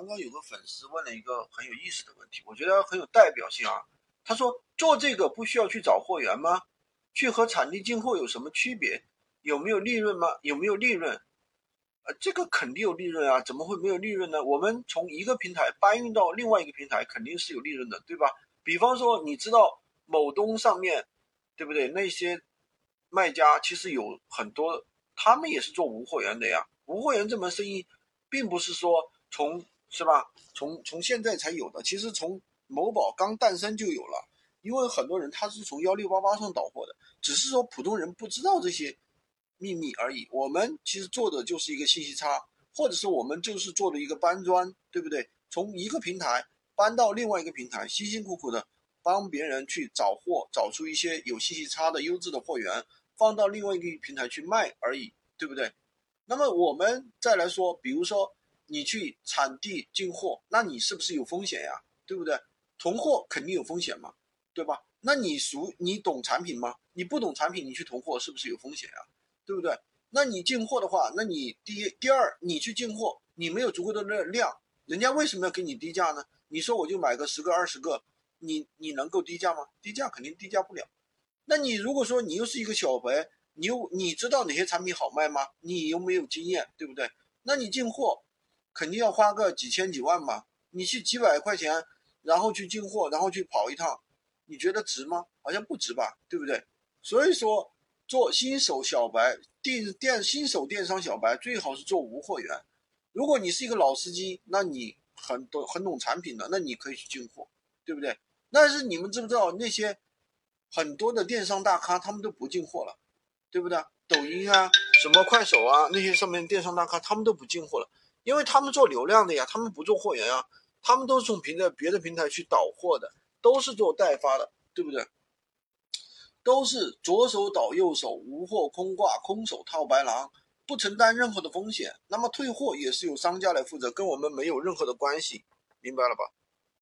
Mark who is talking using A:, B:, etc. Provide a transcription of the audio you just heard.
A: 刚刚有个粉丝问了一个很有意思的问题，我觉得很有代表性啊。他说做这个不需要去找货源吗？去和产地进货有什么区别？有没有利润吗？有没有利润？呃，这个肯定有利润啊，怎么会没有利润呢？我们从一个平台搬运到另外一个平台，肯定是有利润的，对吧？比方说，你知道某东上面，对不对？那些卖家其实有很多，他们也是做无货源的呀。无货源这门生意，并不是说从是吧？从从现在才有的，其实从某宝刚诞生就有了。因为很多人他是从幺六八八上导货的，只是说普通人不知道这些秘密而已。我们其实做的就是一个信息差，或者是我们就是做的一个搬砖，对不对？从一个平台搬到另外一个平台，辛辛苦苦的帮别人去找货，找出一些有信息差的优质的货源，放到另外一个平台去卖而已，对不对？那么我们再来说，比如说你去产地进货，那你是不是有风险呀？对不对？囤货肯定有风险嘛。对吧？那你熟你懂产品吗？你不懂产品，你去囤货是不是有风险啊？对不对？那你进货的话，那你第一、第二，你去进货，你没有足够的量，人家为什么要给你低价呢？你说我就买个十个、二十个，你你能够低价吗？低价肯定低价不了。那你如果说你又是一个小白，你又你知道哪些产品好卖吗？你又没有经验，对不对？那你进货肯定要花个几千几万吧？你去几百块钱，然后去进货，然后去跑一趟。你觉得值吗？好像不值吧，对不对？所以说，做新手小白电电新手电商小白最好是做无货源。如果你是一个老司机，那你很懂很懂产品的，那你可以去进货，对不对？但是你们知不知道那些很多的电商大咖他们都不进货了，对不对？抖音啊，什么快手啊，那些上面电商大咖他们都不进货了，因为他们做流量的呀，他们不做货源啊，他们都是从平台别的平台去导货的。都是做代发的，对不对？都是左手倒右手，无货空挂，空手套白狼，不承担任何的风险。那么退货也是由商家来负责，跟我们没有任何的关系，明白了吧？